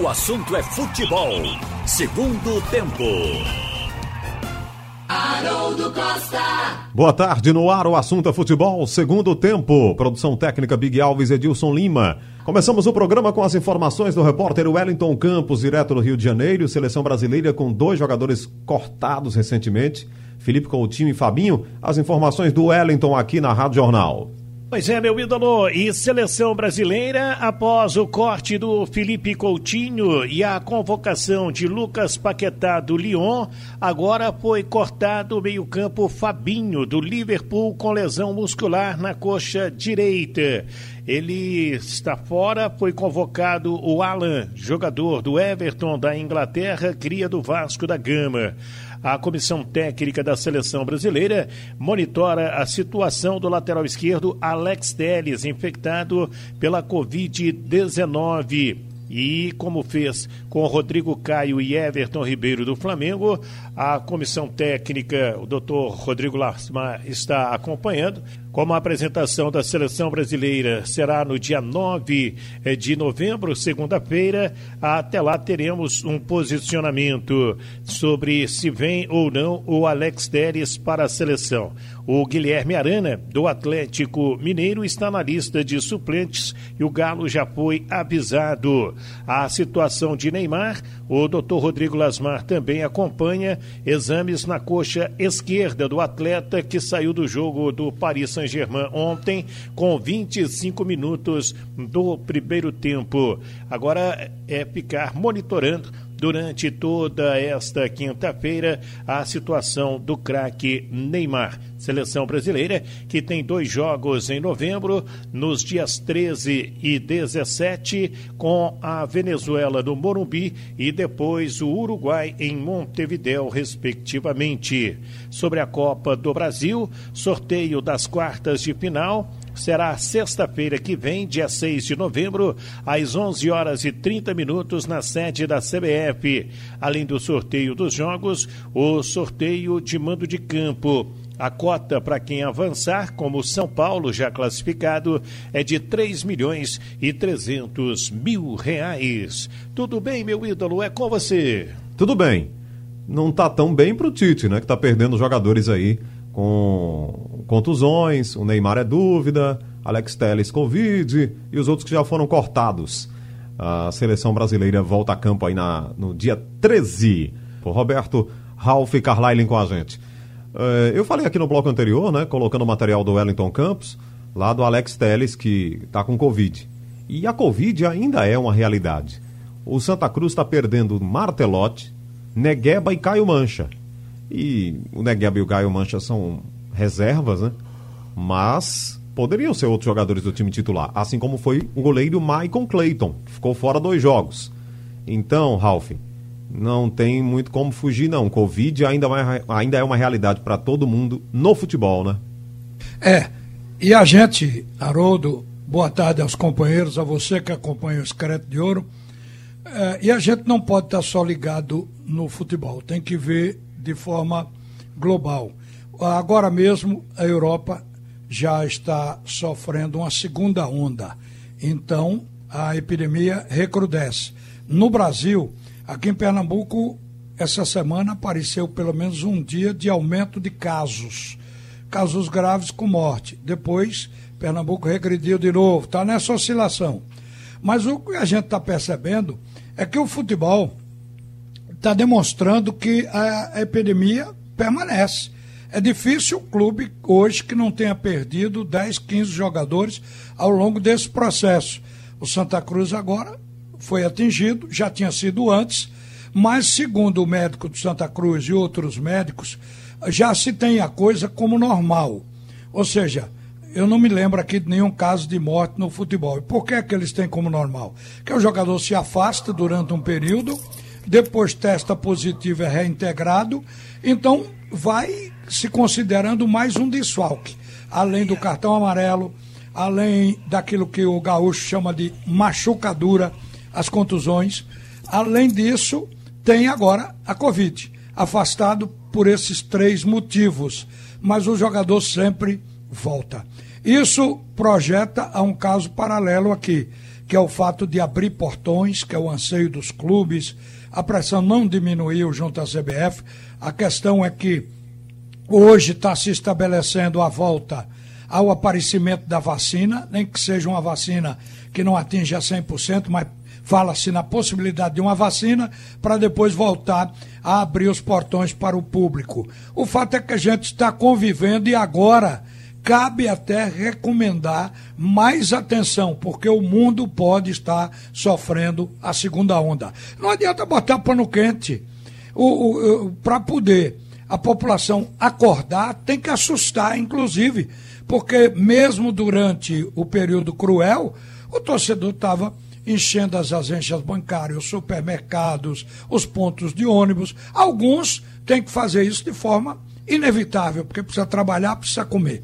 O assunto é futebol. Segundo tempo. Haroldo Costa. Boa tarde, no ar o assunto é futebol, segundo tempo. Produção técnica Big Alves Edilson Lima. Começamos o programa com as informações do repórter Wellington Campos, direto do Rio de Janeiro. Seleção brasileira com dois jogadores cortados recentemente, Felipe Coutinho e Fabinho. As informações do Wellington aqui na Rádio Jornal. Pois é, meu ídolo, e seleção brasileira, após o corte do Felipe Coutinho e a convocação de Lucas Paquetá do Lyon, agora foi cortado o meio-campo Fabinho do Liverpool com lesão muscular na coxa direita. Ele está fora, foi convocado o Alan, jogador do Everton da Inglaterra, cria do Vasco da Gama. A comissão técnica da seleção brasileira monitora a situação do lateral esquerdo Alex Telles, infectado pela Covid-19. E como fez com Rodrigo Caio e Everton Ribeiro do Flamengo, a comissão técnica, o doutor Rodrigo Lasmar, está acompanhando. Como a apresentação da seleção brasileira será no dia 9 eh, de novembro, segunda-feira, até lá teremos um posicionamento sobre se vem ou não o Alex Teres para a seleção. O Guilherme Arana, do Atlético Mineiro, está na lista de suplentes e o Galo já foi avisado. A situação de Neymar, o doutor Rodrigo Lasmar também acompanha exames na coxa esquerda do atleta que saiu do jogo do Paris Saint-Germain ontem com 25 minutos do primeiro tempo. Agora é ficar monitorando durante toda esta quinta-feira a situação do craque Neymar. Seleção brasileira que tem dois jogos em novembro, nos dias 13 e 17, com a Venezuela no Morumbi e depois o Uruguai em Montevideo, respectivamente. Sobre a Copa do Brasil, sorteio das quartas de final será sexta-feira que vem, dia 6 de novembro, às 11 horas e 30 minutos, na sede da CBF. Além do sorteio dos jogos, o sorteio de mando de campo. A cota para quem avançar, como São Paulo já classificado, é de 3 milhões e 300 mil reais. Tudo bem, meu ídolo? É com você. Tudo bem. Não tá tão bem pro Tite, né? Que tá perdendo jogadores aí com contusões, o Neymar é dúvida, Alex Telles Covid e os outros que já foram cortados. A seleção brasileira volta a campo aí na, no dia 13. O Roberto Ralph Carlyle com a gente. Uh, eu falei aqui no bloco anterior, né, colocando o material do Wellington Campos, lá do Alex Telles, que está com Covid. E a Covid ainda é uma realidade. O Santa Cruz está perdendo Martelotti, Negueba e Caio Mancha. E o Negueba e o Caio Mancha são reservas, né? Mas poderiam ser outros jogadores do time titular, assim como foi o goleiro Maicon Clayton, que ficou fora dois jogos. Então, Ralph, não tem muito como fugir, não. Covid ainda, vai, ainda é uma realidade para todo mundo no futebol, né? É. E a gente, Haroldo, boa tarde aos companheiros, a você que acompanha o Escreto de Ouro. É, e a gente não pode estar só ligado no futebol, tem que ver de forma global. Agora mesmo a Europa já está sofrendo uma segunda onda. Então a epidemia recrudesce. No Brasil, aqui em Pernambuco, essa semana apareceu pelo menos um dia de aumento de casos. Casos graves com morte. Depois, Pernambuco regrediu de novo. Está nessa oscilação. Mas o que a gente está percebendo é que o futebol está demonstrando que a epidemia permanece. É difícil o clube hoje que não tenha perdido 10, 15 jogadores ao longo desse processo. O Santa Cruz agora foi atingido, já tinha sido antes, mas segundo o médico do Santa Cruz e outros médicos, já se tem a coisa como normal. Ou seja, eu não me lembro aqui de nenhum caso de morte no futebol. E por que é que eles têm como normal? Que o jogador se afasta durante um período depois testa positivo é reintegrado, então vai se considerando mais um desfalque, além do cartão amarelo, além daquilo que o gaúcho chama de machucadura, as contusões. Além disso, tem agora a Covid, afastado por esses três motivos, mas o jogador sempre volta. Isso projeta a um caso paralelo aqui, que é o fato de abrir portões, que é o anseio dos clubes. A pressão não diminuiu junto à CBF. A questão é que hoje está se estabelecendo a volta ao aparecimento da vacina, nem que seja uma vacina que não atinja 100%, mas fala-se na possibilidade de uma vacina para depois voltar a abrir os portões para o público. O fato é que a gente está convivendo e agora cabe até recomendar mais atenção, porque o mundo pode estar sofrendo a segunda onda. Não adianta botar pano quente. Para poder a população acordar, tem que assustar, inclusive, porque mesmo durante o período cruel, o torcedor estava enchendo as agências bancárias, os supermercados, os pontos de ônibus. Alguns têm que fazer isso de forma inevitável, porque precisa trabalhar, precisa comer.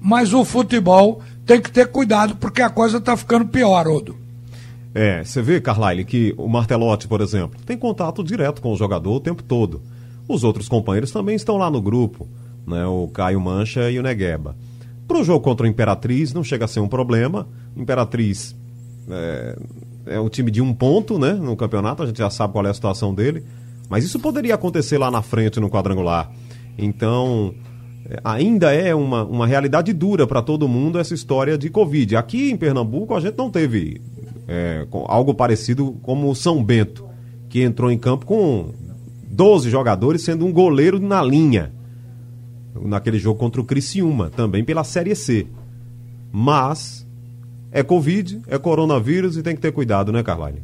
Mas o futebol tem que ter cuidado, porque a coisa está ficando pior, Odo. É, você vê, Carlyle, que o Martelotti, por exemplo, tem contato direto com o jogador o tempo todo. Os outros companheiros também estão lá no grupo, né? O Caio Mancha e o Negueba. Para o jogo contra o Imperatriz não chega a ser um problema. Imperatriz é, é um time de um ponto, né? No campeonato, a gente já sabe qual é a situação dele. Mas isso poderia acontecer lá na frente no quadrangular. Então, ainda é uma, uma realidade dura para todo mundo essa história de Covid. Aqui em Pernambuco a gente não teve é, algo parecido como o São Bento, que entrou em campo com 12 jogadores, sendo um goleiro na linha. Naquele jogo contra o Criciúma, também pela Série C. Mas é Covid, é coronavírus e tem que ter cuidado, né, Carvalho?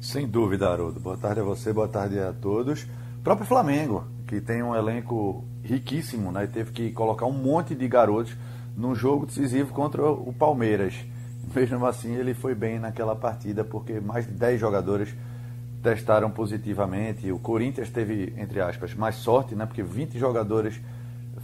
Sem dúvida, Haroldo. Boa tarde a você, boa tarde a todos. Próprio Flamengo, que tem um elenco riquíssimo, né? Teve que colocar um monte de garotos num jogo decisivo contra o Palmeiras. Mesmo assim, ele foi bem naquela partida, porque mais de 10 jogadores testaram positivamente. O Corinthians teve, entre aspas, mais sorte, né? Porque 20 jogadores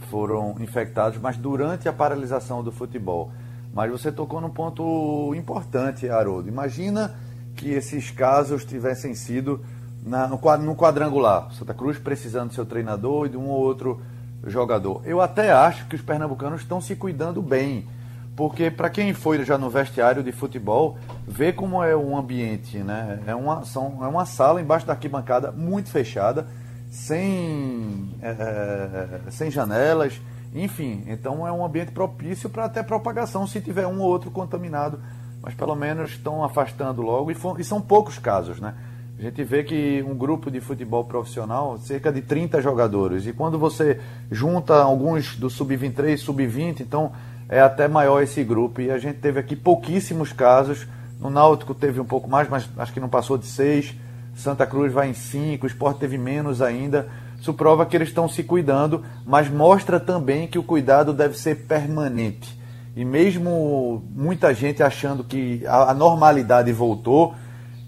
foram infectados, mas durante a paralisação do futebol. Mas você tocou num ponto importante, Haroldo. Imagina que esses casos tivessem sido na, no, quadrangular. Santa Cruz precisando do seu treinador e de um ou outro jogador. Eu até acho que os pernambucanos estão se cuidando bem. Porque para quem foi já no vestiário de futebol, vê como é um ambiente, né? É uma, são, é uma sala embaixo da arquibancada muito fechada, sem, é, sem janelas, enfim, então é um ambiente propício para até propagação se tiver um ou outro contaminado, mas pelo menos estão afastando logo e, e, são poucos casos, né? A gente vê que um grupo de futebol profissional, cerca de 30 jogadores, e quando você junta alguns do sub-23, sub-20, então é até maior esse grupo. E a gente teve aqui pouquíssimos casos. No Náutico teve um pouco mais, mas acho que não passou de seis. Santa Cruz vai em cinco, o Sport teve menos ainda. Isso prova que eles estão se cuidando, mas mostra também que o cuidado deve ser permanente. E mesmo muita gente achando que a, normalidade voltou,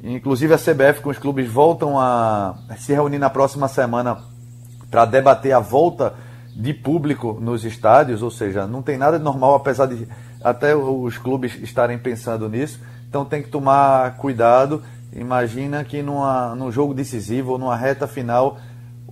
inclusive a CBF com os clubes voltam a se reunir na próxima semana para debater a volta de público nos estádios, ou seja, não tem nada de normal, apesar de até os clubes estarem pensando nisso. Então tem que tomar cuidado. Imagina que numa, num jogo decisivo ou numa reta final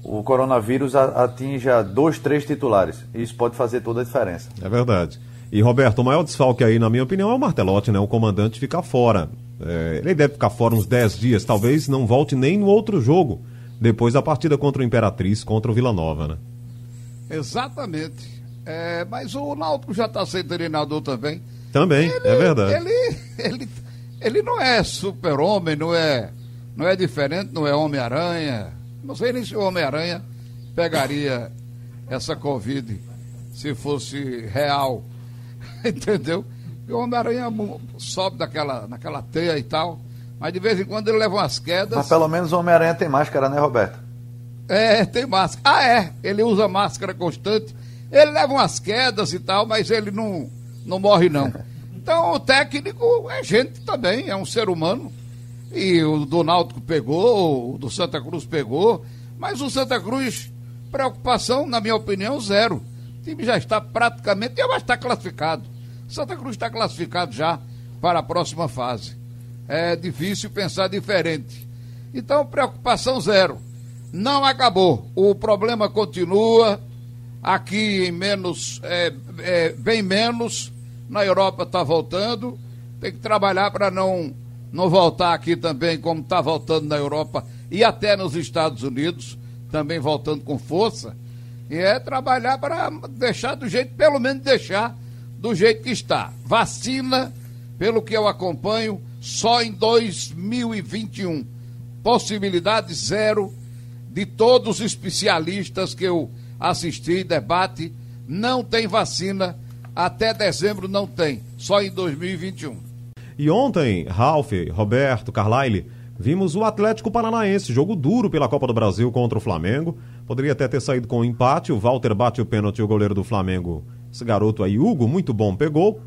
o coronavírus atinja dois, três titulares. Isso pode fazer toda a diferença. É verdade. E Roberto, o maior desfalque aí, na minha opinião, é o Martelotti, né? O comandante ficar fora. É, ele deve ficar fora uns 10 dias, talvez não volte nem no outro jogo, depois da partida contra o Imperatriz, contra o Vila Nova, né? Exatamente. É, mas o Náutico já está sendo treinador também. Também, ele, é verdade. Ele, ele, ele não é super-homem, não é, não é diferente, não é Homem-Aranha não sei nem se o Homem-Aranha pegaria essa Covid se fosse real. Entendeu? E o Homem-Aranha sobe daquela, naquela teia e tal, mas de vez em quando ele leva umas quedas. Mas pelo menos o Homem-Aranha tem máscara, né, Roberto? É, tem máscara. Ah, é. Ele usa máscara constante. Ele leva umas quedas e tal, mas ele não, não morre, não. Então o técnico é gente também, é um ser humano. E o do Náutico pegou, o do Santa Cruz pegou, mas o Santa Cruz, preocupação, na minha opinião, zero. O time já está praticamente, já está classificado. Santa Cruz está classificado já para a próxima fase. É difícil pensar diferente. Então, preocupação zero. Não acabou. O problema continua. Aqui em menos, é, é, bem menos. Na Europa está voltando tem que trabalhar para não, não voltar aqui também, como está voltando na Europa e até nos Estados Unidos, também voltando com força. E é trabalhar para deixar do jeito, pelo menos deixar do jeito que está. Vacina, pelo que eu acompanho, só em 2021. Possibilidade zero de todos os especialistas que eu assisti, debate, não tem vacina. Até dezembro não tem, só em 2021. E ontem, Ralph, Roberto, Carlyle, vimos o Atlético Paranaense, jogo duro pela Copa do Brasil contra o Flamengo. Poderia até ter saído com um empate, o Walter bate o pênalti e o goleiro do Flamengo, esse garoto aí, Hugo, muito bom, pegou.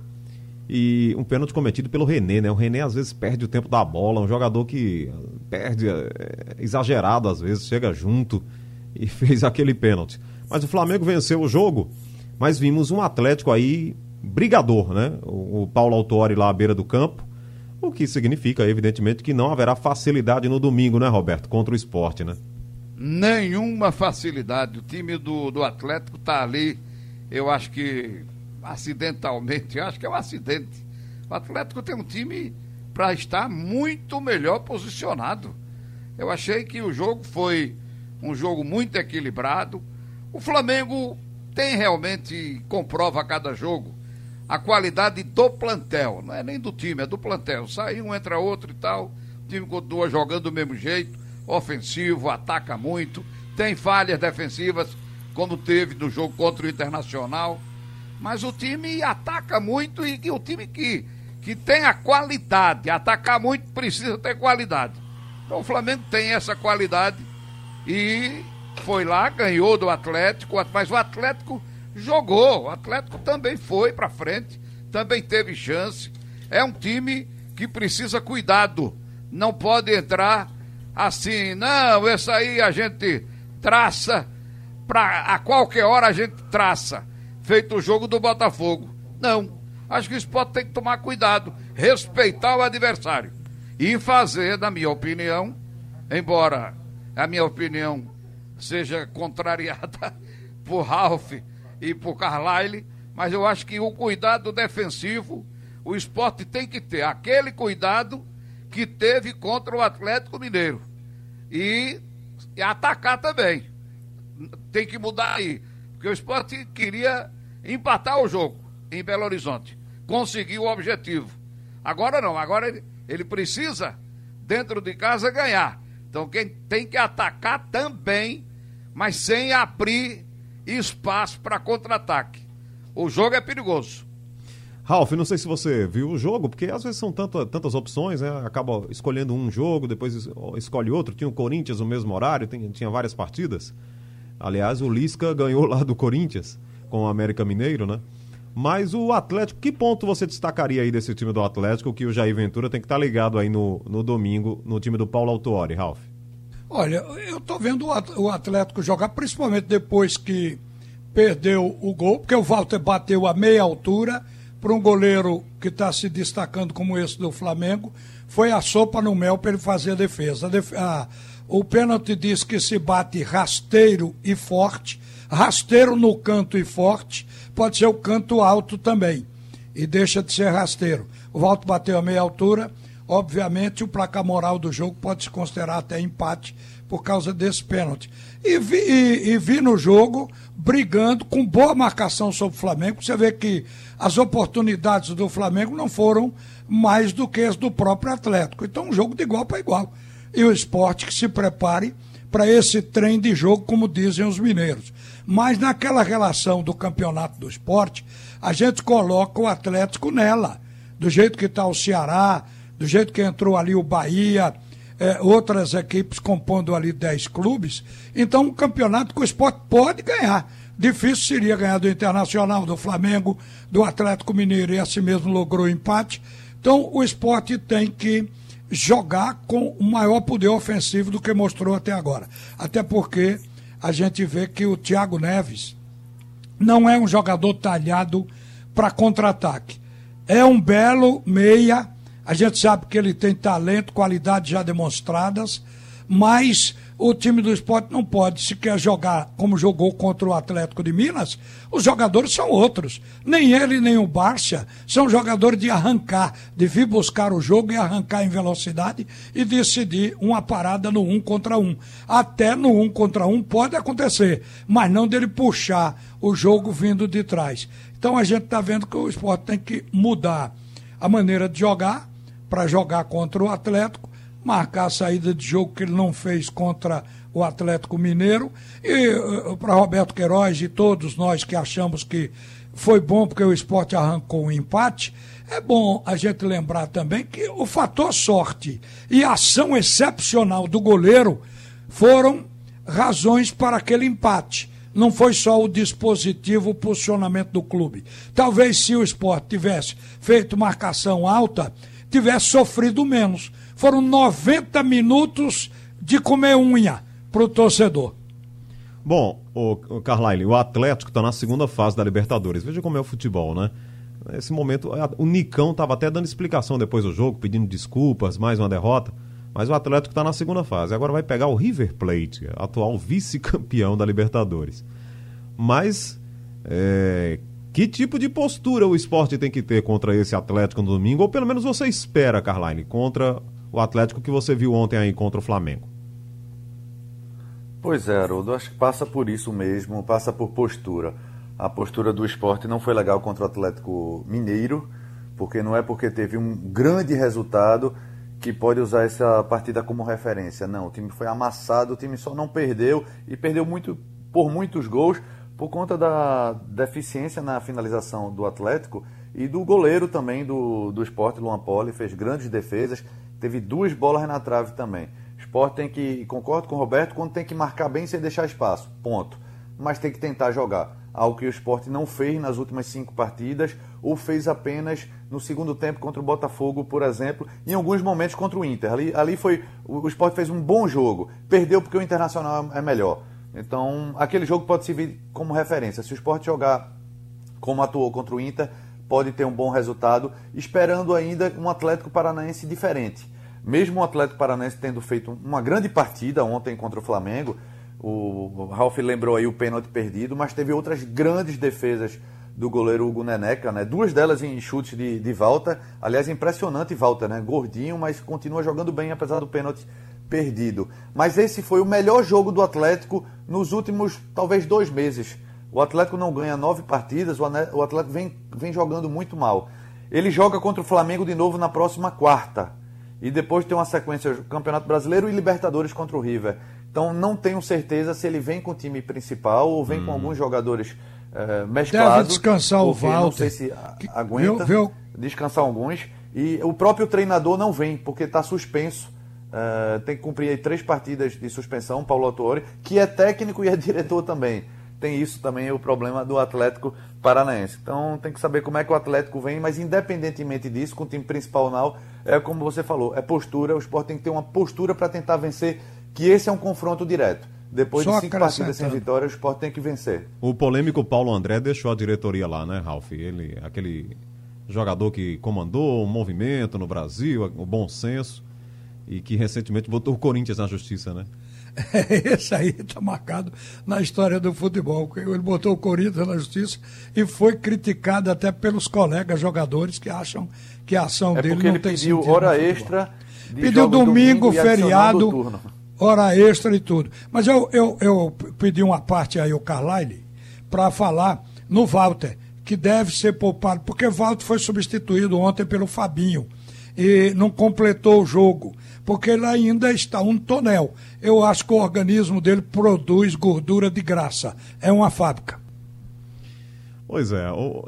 E um pênalti cometido pelo René, né? O René às vezes perde o tempo da bola, um jogador que perde é, exagerado às vezes, chega junto e fez aquele pênalti. Mas o Flamengo venceu o jogo, mas vimos um Atlético aí brigador, né? O, o Paulo Autori lá à beira do campo, o que significa, evidentemente, que não haverá facilidade no domingo, né, Roberto? Contra o esporte, né? Nenhuma facilidade. O time do, do Atlético tá ali, eu acho que acidentalmente, eu acho que é um acidente. O Atlético tem um time para estar muito melhor posicionado. Eu achei que o jogo foi um jogo muito equilibrado. O Flamengo tem realmente, comprova a cada jogo, a qualidade do plantel. Não é nem do time, é do plantel. Sai um, entra outro e tal. O time continua jogando do mesmo jeito, ofensivo, ataca muito, tem falhas defensivas, como teve no jogo contra o Internacional mas o time ataca muito e, e o time que, que tem a qualidade, atacar muito precisa ter qualidade. Então o Flamengo tem essa qualidade e foi lá, ganhou do Atlético, mas o Atlético jogou, o Atlético também foi para frente, também teve chance. É um time que precisa cuidado, não pode entrar assim, não, esse aí a gente traça, pra, a qualquer hora a gente traça feito o jogo do Botafogo. Não. Acho que o esporte tem que tomar cuidado, respeitar o adversário e fazer, na minha opinião, embora a minha opinião seja contrariada por Ralph e por Carlyle, mas eu acho que o cuidado defensivo, o esporte tem que ter aquele cuidado que teve contra o Atlético Mineiro. E, e atacar também. Tem que mudar aí. Porque o esporte queria empatar o jogo em Belo Horizonte. Conseguiu o objetivo. Agora não, agora ele, ele precisa, dentro de casa, ganhar. Então quem tem que atacar também, mas sem abrir espaço para contra-ataque. O jogo é perigoso. Ralf, não sei se você viu o jogo, porque às vezes são tanto, tantas opções, né? Acaba escolhendo um jogo, depois escolhe outro. Tinha o Corinthians no mesmo horário, tinha várias partidas. Aliás, o Lisca ganhou lá do Corinthians com o América Mineiro, né? Mas o Atlético, que ponto você destacaria aí desse time do Atlético que o Jair Ventura tem que estar tá ligado aí no, no domingo no time do Paulo Autuori, Ralf? Olha, eu tô vendo o Atlético jogar, principalmente depois que perdeu o gol, porque o Walter bateu a meia altura para um goleiro que está se destacando como esse do Flamengo. Foi a sopa no mel para ele fazer a defesa. A a, o pênalti diz que se bate rasteiro e forte. Rasteiro no canto e forte pode ser o canto alto também. E deixa de ser rasteiro. O Valto bateu a meia altura. Obviamente, o placar moral do jogo pode se considerar até empate por causa desse pênalti. E vi, e, e vi no jogo brigando com boa marcação sobre o Flamengo. Você vê que as oportunidades do Flamengo não foram mais do que as do próprio Atlético. Então, um jogo de igual para igual e o esporte que se prepare para esse trem de jogo, como dizem os mineiros. Mas naquela relação do campeonato do esporte, a gente coloca o Atlético nela. Do jeito que está o Ceará, do jeito que entrou ali o Bahia, é, outras equipes compondo ali 10 clubes. Então, um campeonato que o esporte pode ganhar. Difícil seria ganhar do Internacional, do Flamengo, do Atlético Mineiro, e assim mesmo logrou empate. Então, o esporte tem que jogar com o maior poder ofensivo do que mostrou até agora. Até porque a gente vê que o Thiago Neves não é um jogador talhado para contra-ataque. É um belo meia, a gente sabe que ele tem talento, qualidades já demonstradas, mas o time do esporte não pode, se quer jogar como jogou contra o Atlético de Minas, os jogadores são outros. Nem ele, nem o Barça são jogadores de arrancar, de vir buscar o jogo e arrancar em velocidade e decidir uma parada no um contra um. Até no um contra um pode acontecer, mas não dele puxar o jogo vindo de trás. Então a gente está vendo que o esporte tem que mudar a maneira de jogar para jogar contra o Atlético marcar a saída de jogo que ele não fez contra o Atlético Mineiro. E uh, para Roberto Queiroz e todos nós que achamos que foi bom porque o esporte arrancou um empate, é bom a gente lembrar também que o fator sorte e a ação excepcional do goleiro foram razões para aquele empate. Não foi só o dispositivo, o posicionamento do clube. Talvez se o esporte tivesse feito marcação alta, tivesse sofrido menos foram 90 minutos de comer unha para o torcedor. Bom, o, o Carlyle, o Atlético está na segunda fase da Libertadores. Veja como é o futebol, né? Nesse momento, o Nicão estava até dando explicação depois do jogo, pedindo desculpas, mais uma derrota. Mas o Atlético está na segunda fase. Agora vai pegar o River Plate, atual vice-campeão da Libertadores. Mas é, que tipo de postura o esporte tem que ter contra esse Atlético no domingo? Ou pelo menos você espera, Carline, contra o Atlético que você viu ontem aí contra o Flamengo? Pois é, Haroldo, acho que passa por isso mesmo, passa por postura. A postura do esporte não foi legal contra o Atlético Mineiro, porque não é porque teve um grande resultado que pode usar essa partida como referência. Não, o time foi amassado, o time só não perdeu e perdeu muito por muitos gols por conta da deficiência na finalização do Atlético e do goleiro também do, do esporte, Luan Poli, fez grandes defesas teve duas bolas na trave também. Esporte tem que, concordo com o Roberto, quando tem que marcar bem sem deixar espaço, ponto. Mas tem que tentar jogar. Algo que o esporte não fez nas últimas cinco partidas, ou fez apenas no segundo tempo contra o Botafogo, por exemplo, em alguns momentos contra o Inter. Ali, ali foi. O esporte fez um bom jogo, perdeu porque o Internacional é melhor. Então, aquele jogo pode servir como referência. Se o esporte jogar como atuou contra o Inter, pode ter um bom resultado, esperando ainda um Atlético Paranaense diferente. Mesmo o Atlético Paranaense tendo feito uma grande partida ontem contra o Flamengo, o Ralf lembrou aí o pênalti perdido, mas teve outras grandes defesas do goleiro Hugo Neneca, né? Duas delas em chutes de, de volta. Aliás, impressionante volta, né? Gordinho, mas continua jogando bem apesar do pênalti perdido. Mas esse foi o melhor jogo do Atlético nos últimos, talvez, dois meses. O Atlético não ganha nove partidas, o Atlético vem, vem jogando muito mal. Ele joga contra o Flamengo de novo na próxima quarta e depois tem uma sequência Campeonato Brasileiro e Libertadores contra o River. Então não tenho certeza se ele vem com o time principal ou vem hum. com alguns jogadores é, mesclados. Deve descansar o Walter. Não sei se aguenta viu, viu? descansar alguns. E o próprio treinador não vem, porque está suspenso. Uh, tem que cumprir aí três partidas de suspensão, Paulo Autori, que é técnico e é diretor também. Tem isso também, o problema do Atlético Paranaense. Então tem que saber como é que o Atlético vem, mas independentemente disso, com o time principal não, é como você falou, é postura, o esporte tem que ter uma postura para tentar vencer, que esse é um confronto direto. Depois Só de cinco partidas sem vitória, o esporte tem que vencer. O polêmico Paulo André deixou a diretoria lá, né, Ralf? Ele, aquele jogador que comandou o movimento no Brasil, o bom senso, e que recentemente botou o Corinthians na justiça, né? Esse aí está marcado na história do futebol. Ele botou o Corinthians na justiça e foi criticado até pelos colegas jogadores que acham que a ação é dele não ele tem pediu hora extra. Pediu domingo, domingo feriado, hora extra e tudo. Mas eu, eu, eu pedi uma parte aí, o Carlyle, para falar no Walter, que deve ser poupado, porque Walter foi substituído ontem pelo Fabinho e não completou o jogo, porque ele ainda está um tonel. Eu acho que o organismo dele produz gordura de graça. É uma fábrica. Pois é.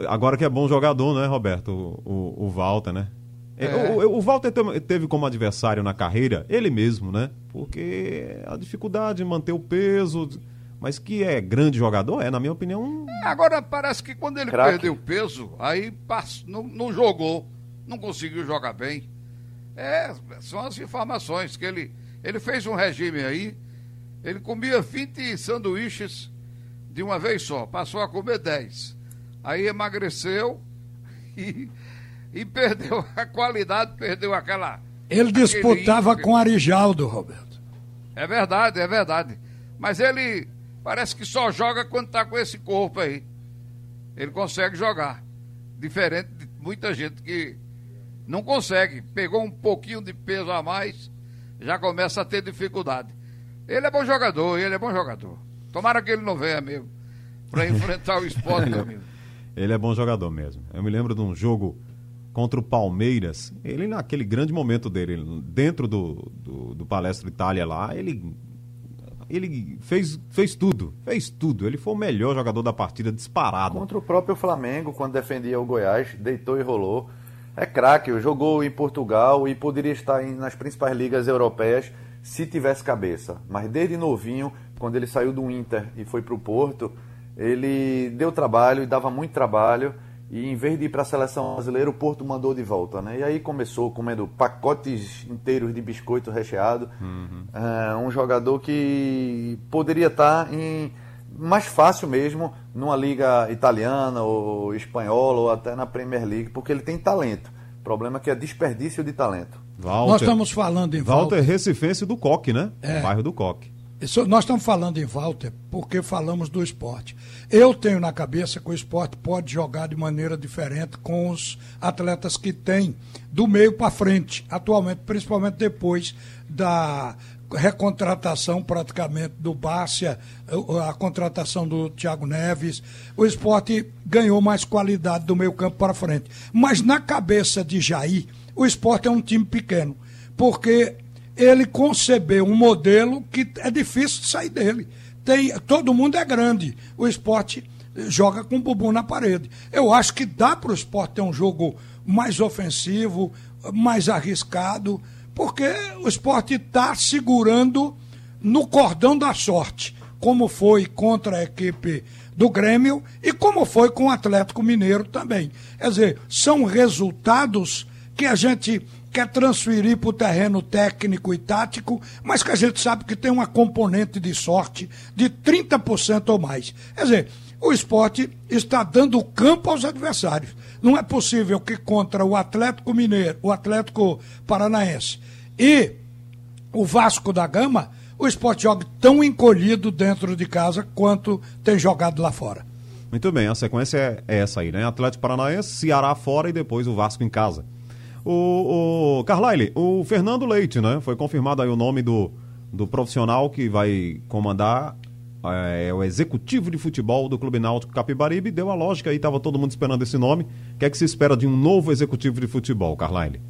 Agora que é bom jogador, né, Roberto? O, o, o Walter, né? É. O, o, Walter teve como adversário na carreira ele mesmo, né? Porque a dificuldade de manter o peso, mas que é grande jogador, é, na minha opinião. É, agora parece que quando ele Craque. perdeu peso, aí passou, não, não jogou, não conseguiu jogar bem. É, são as informações que ele. Ele fez um regime aí, ele comia 20 sanduíches de uma vez só, passou a comer 10. Aí emagreceu e, e perdeu a qualidade, perdeu aquela. Ele disputava com Arijaldo, Roberto. É verdade, é verdade. Mas ele parece que só joga quando tá com esse corpo aí. Ele consegue jogar. Diferente de muita gente que não consegue. Pegou um pouquinho de peso a mais, já começa a ter dificuldade. Ele é bom jogador, ele é bom jogador. Tomara que ele não venha mesmo para enfrentar o esporte, meu amigo. Ele é bom jogador mesmo. Eu me lembro de um jogo contra o Palmeiras. Ele, naquele grande momento dele, dentro do, do, do Palestra Itália lá, ele, ele fez, fez tudo. Fez tudo. Ele foi o melhor jogador da partida disparado. Contra o próprio Flamengo, quando defendia o Goiás, deitou e rolou. É craque, jogou em Portugal e poderia estar nas principais ligas europeias se tivesse cabeça. Mas desde novinho, quando ele saiu do Inter e foi para o Porto, ele deu trabalho e dava muito trabalho. E em vez de ir para a seleção brasileira, o Porto mandou de volta, né? E aí começou comendo pacotes inteiros de biscoito recheado. Uhum. É, um jogador que poderia estar em mais fácil mesmo numa liga italiana ou espanhola ou até na Premier League, porque ele tem talento. O problema é que é desperdício de talento. Walter, Nós estamos falando em Walter. Walter Recifense do Coque, né? É. O bairro do Coque. Isso, nós estamos falando em Walter porque falamos do esporte. Eu tenho na cabeça que o esporte pode jogar de maneira diferente com os atletas que tem do meio para frente, atualmente, principalmente depois da recontratação praticamente do Bárcia, a contratação do Thiago Neves. O esporte ganhou mais qualidade do meio campo para frente. Mas na cabeça de Jair, o esporte é um time pequeno, porque ele concebeu um modelo que é difícil de sair dele. Tem, todo mundo é grande. O esporte joga com o bumbum na parede. Eu acho que dá para o esporte ter um jogo mais ofensivo, mais arriscado, porque o esporte está segurando no cordão da sorte, como foi contra a equipe do Grêmio e como foi com o Atlético Mineiro também. Quer dizer, são resultados que a gente quer transferir para o terreno técnico e tático, mas que a gente sabe que tem uma componente de sorte de 30% ou mais. Quer dizer, o esporte está dando campo aos adversários. Não é possível que contra o Atlético Mineiro, o Atlético Paranaense e o Vasco da Gama, o esporte jogue tão encolhido dentro de casa quanto tem jogado lá fora. Muito bem, a sequência é essa aí, né? Atlético Paranaense, Ceará fora e depois o Vasco em casa. O, o Carlyle, o Fernando Leite, né? Foi confirmado aí o nome do, do profissional que vai comandar é, o executivo de futebol do Clube Náutico Capibaribe. Deu a lógica aí, estava todo mundo esperando esse nome. O que é que se espera de um novo executivo de futebol, Carlyle?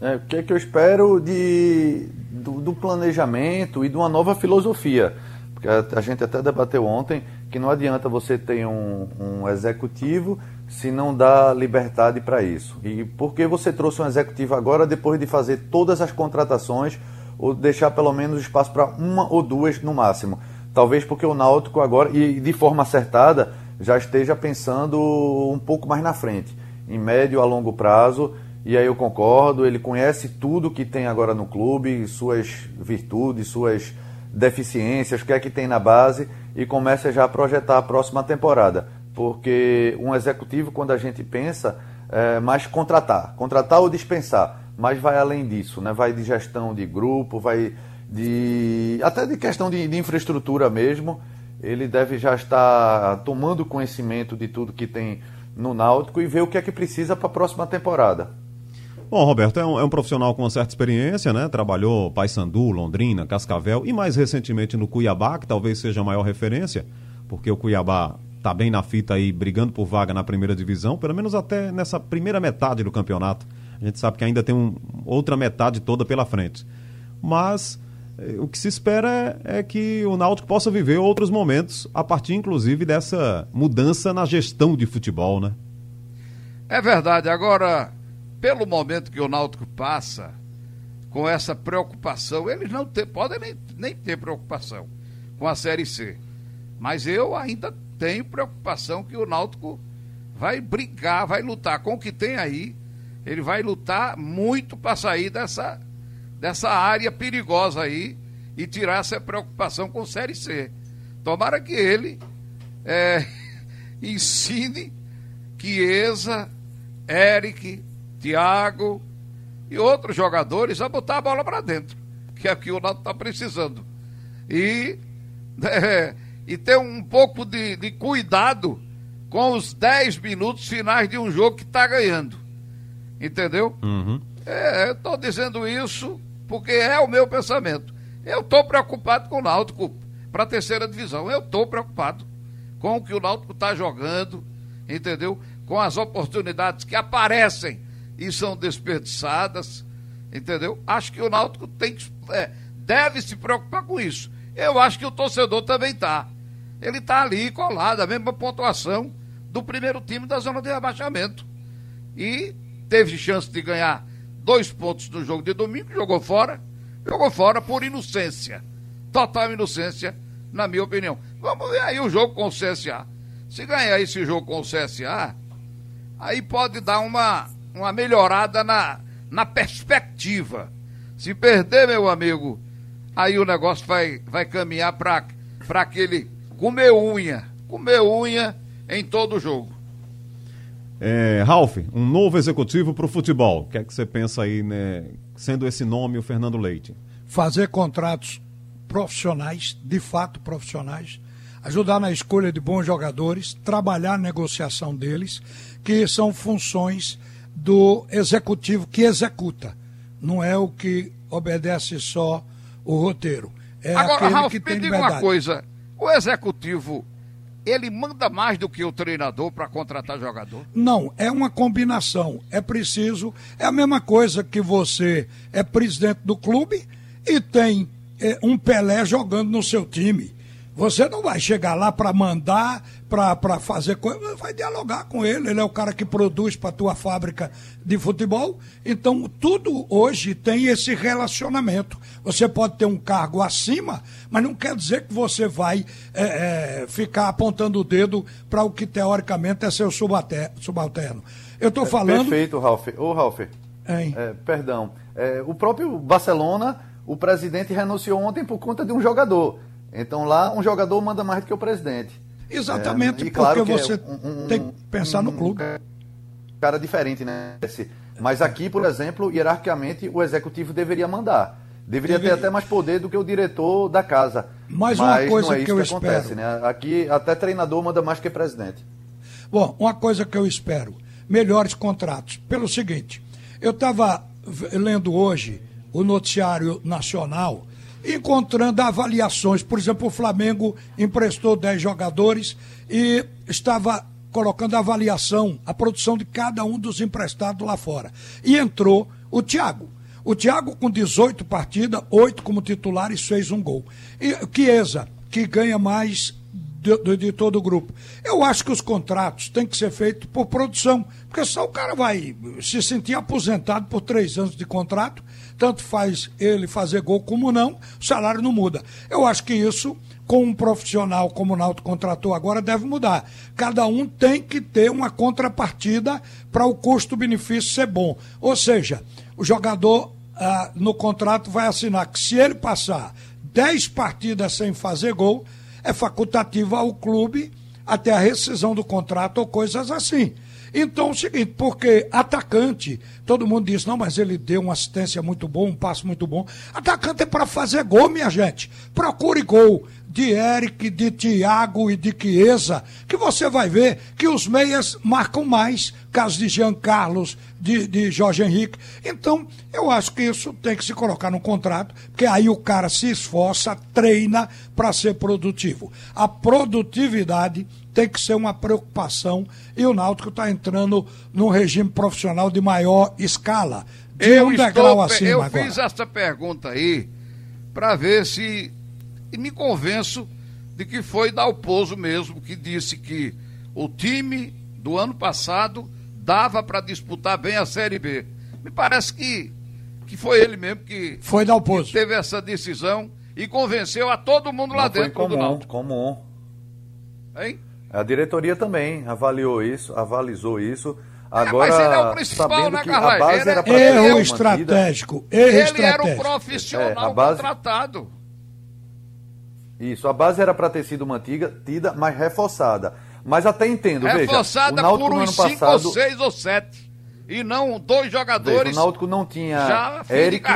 É, o que é que eu espero de, do, do planejamento e de uma nova filosofia? Porque a, a, gente até debateu ontem que não adianta você ter um, um executivo se não dá liberdade para isso. E por que você trouxe um executivo agora depois de fazer todas as contratações ou deixar pelo menos espaço para uma ou duas no máximo? Talvez porque o Náutico agora, e de forma acertada, já esteja pensando um pouco mais na frente, em médio a longo prazo. E aí eu concordo, ele conhece tudo que tem agora no clube, suas virtudes, suas deficiências, o que é que tem na base, e começa já a projetar a próxima temporada porque um executivo, quando a gente pensa, é mais contratar, contratar ou dispensar, mas vai além disso, né? vai de gestão de grupo, vai de até de questão de, de infraestrutura mesmo. Ele deve já estar tomando conhecimento de tudo que tem no Náutico e ver o que é que precisa para a próxima temporada. Bom, Roberto, é um, é um, profissional com uma certa experiência, né? Trabalhou Paysandu, Londrina, Cascavel e mais recentemente no Cuiabá, que talvez seja a maior referência, porque o Cuiabá tá bem na fita aí, brigando por vaga na primeira divisão, pelo menos até nessa primeira metade do campeonato. A gente sabe que ainda tem um, outra metade toda pela frente. Mas eh, o que se espera é, é que o Náutico possa viver outros momentos, a partir inclusive dessa mudança na gestão de futebol, né? É verdade. Agora, pelo momento que o Náutico passa, com essa preocupação, eles não ter, podem nem, nem ter preocupação com a Série C. Mas eu ainda tenho preocupação que o Náutico vai brigar, vai lutar com o que tem aí. Ele vai lutar muito para sair dessa, dessa área perigosa aí e tirar essa preocupação com Série C. Tomara que ele é, ensine Chiesa, Eric, Thiago e outros jogadores a botar a bola para dentro. que é o que o Náutico está precisando. E, é, e ter um pouco de, de cuidado com os 10 minutos finais de um jogo que está ganhando. Entendeu? Uhum. É, eu estou dizendo isso porque é o meu pensamento. Eu estou preocupado com o Náutico para a terceira divisão. Eu estou preocupado com o que o Náutico está jogando, entendeu? Com as oportunidades que aparecem e são desperdiçadas, entendeu? Acho que o Náutico tem que, é, deve se preocupar com isso. Eu acho que o torcedor também está. Ele está ali colado, a mesma pontuação do primeiro time da zona de rebaixamento. E teve chance de ganhar dois pontos no jogo de domingo, jogou fora, jogou fora por inocência. Total inocência, na minha opinião. Vamos ver aí o jogo com o CSA. Se ganhar esse jogo com o CSA, aí pode dar uma, uma melhorada na, na perspectiva. Se perder, meu amigo, aí o negócio vai, vai caminhar para aquele comer unha. Comer unha em todo o jogo. É, Ralf, um novo executivo para o futebol. O que é que você pensa aí, né, sendo esse nome o Fernando Leite? Fazer contratos profissionais, de fato profissionais, ajudar na escolha de bons jogadores, trabalhar a negociação deles, que são funções do executivo que executa. Não é o que obedece só o roteiro. É Agora, Ralf, me diga uma coisa. O executivo ele manda mais do que o treinador para contratar jogador? Não, é uma combinação. É preciso. É a mesma coisa que você é presidente do clube e tem é, um Pelé jogando no seu time. Você não vai chegar lá para mandar, para fazer coisa, vai dialogar com ele. Ele é o cara que produz para a tua fábrica de futebol. Então, tudo hoje tem esse relacionamento. Você pode ter um cargo acima, mas não quer dizer que você vai é, é, ficar apontando o dedo para o que teoricamente é seu subalterno. Eu estou é, falando. Perfeito, Ralf. Ô, Ralf. É, perdão. É, o próprio Barcelona, o presidente renunciou ontem por conta de um jogador. Então lá um jogador manda mais do que o presidente. Exatamente, é, claro porque você um, um, tem que pensar no clube. cara diferente, né? Mas aqui, por exemplo, hierarquicamente, o executivo deveria mandar. Deveria, deveria. ter até mais poder do que o diretor da casa. Mas, Mas uma coisa não é isso que, eu que acontece, espero. né? Aqui até treinador manda mais que presidente. Bom, uma coisa que eu espero, melhores contratos. Pelo seguinte, eu estava lendo hoje o noticiário nacional encontrando avaliações. Por exemplo, o Flamengo emprestou 10 jogadores e estava colocando a avaliação, a produção de cada um dos emprestados lá fora. E entrou o Thiago. O Thiago, com 18 partidas, 8 como titular e fez um gol. E Chiesa, que ganha mais de, de, todo o grupo. Eu acho que os contratos têm que ser feitos por produção, porque só o cara vai se sentir aposentado por três anos de contrato tanto faz ele fazer gol como não, o salário não muda. Eu acho que isso, com um profissional como o Náutico contratou agora, deve mudar. Cada um tem que ter uma contrapartida para o custo-benefício ser bom. Ou seja, o jogador ah, no contrato vai assinar que se ele passar 10 partidas sem fazer gol, é facultativo ao clube até a rescisão do contrato ou coisas assim. Então, é o seguinte, porque atacante, todo mundo diz, não, mas ele deu uma assistência muito boa, um passo muito bom. Atacante é para fazer gol, minha gente. Procure gol de Eric, de Thiago e de Chiesa, que você vai ver que os meias marcam mais, caso de Jean Carlos, de, de Jorge Henrique. Então, eu acho que isso tem que se colocar no contrato, porque aí o cara se esforça, treina para ser produtivo. A produtividade tem que ser uma preocupação e o Náutico está entrando num regime profissional de maior escala. De eu um degrau acima Eu agora. fiz essa pergunta aí para ver se e me convenço de que foi Dalpozo mesmo que disse que o time do ano passado dava para disputar bem a Série B. Me parece que, que foi ele mesmo que, foi Dalpozo. que teve essa decisão e convenceu a todo mundo lá Não dentro foi comum, do comum. Hein? A diretoria também avaliou isso, avalizou isso. Agora, é, mas ele é o principal, né, A base era pra erro estratégico. Erro ele estratégico. era o profissional é, base... contratado. Isso, a base era para ter sido mantida, tida, mas reforçada. Mas até entendo, reforçada veja. Reforçada por uns 5 passado... ou 6 ou 7. E não dois jogadores. Veja, o Náutico não tinha já Eric.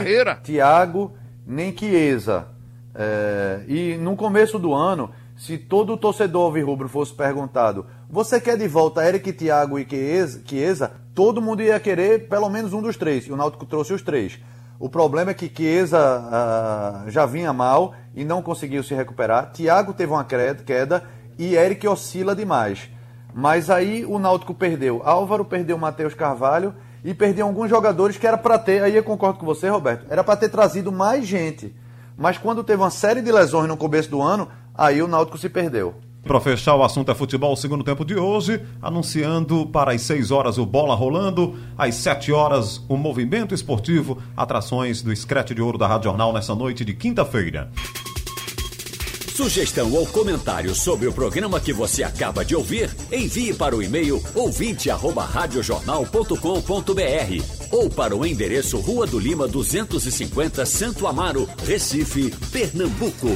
Thiago nem Chiesa. É, e no começo do ano, se todo torcedor rubro fosse perguntado, você quer de volta Eric, Thiago e Chiesa, Chiesa, todo mundo ia querer pelo menos um dos três, e o Náutico trouxe os três. O problema é que Chiesa uh, já vinha mal e não conseguiu se recuperar. Thiago teve uma queda e Eric oscila demais. Mas aí o Náutico perdeu. Álvaro perdeu Matheus Carvalho e perdeu alguns jogadores que era para ter, aí eu concordo com você, Roberto, era para ter trazido mais gente. Mas quando teve uma série de lesões no começo do ano, aí o Náutico se perdeu. Para fechar o assunto é futebol, segundo tempo de hoje, anunciando para as 6 horas o Bola Rolando, às 7 horas o Movimento Esportivo, atrações do Scratch de Ouro da Rádio Jornal nessa noite de quinta-feira. Sugestão ou comentário sobre o programa que você acaba de ouvir, envie para o e-mail ouvinte@radiojornal.com.br ou para o endereço Rua do Lima 250, Santo Amaro, Recife, Pernambuco.